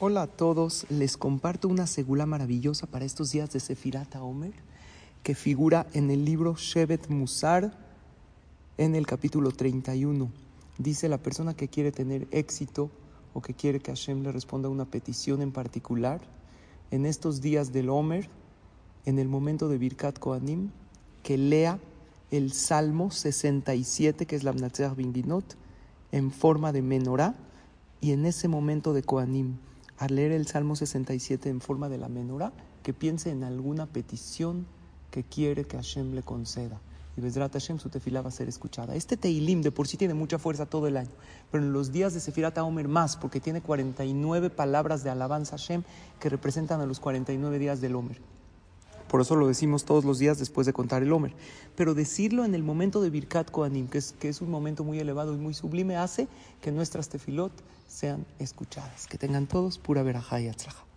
Hola a todos, les comparto una segula maravillosa para estos días de Sefirat Omer que figura en el libro Shevet Musar en el capítulo 31. Dice la persona que quiere tener éxito o que quiere que Hashem le responda una petición en particular, en estos días del Omer, en el momento de Birkat Koanim, que lea el Salmo 67, que es la Mnatzeach Binginot, en forma de menorá, y en ese momento de Koanim al leer el Salmo 67 en forma de la menorá, que piense en alguna petición que quiere que Hashem le conceda. Y Bezrat Hashem su tefilá va a ser escuchada. Este Teilim de por sí tiene mucha fuerza todo el año, pero en los días de Sefirat Omer más, porque tiene 49 palabras de alabanza Hashem que representan a los 49 días del Omer. Por eso lo decimos todos los días después de contar el Omer. Pero decirlo en el momento de Birkat Koanim, que es, que es un momento muy elevado y muy sublime, hace que nuestras tefilot sean escuchadas. Que tengan todos pura verajá y atzlaja.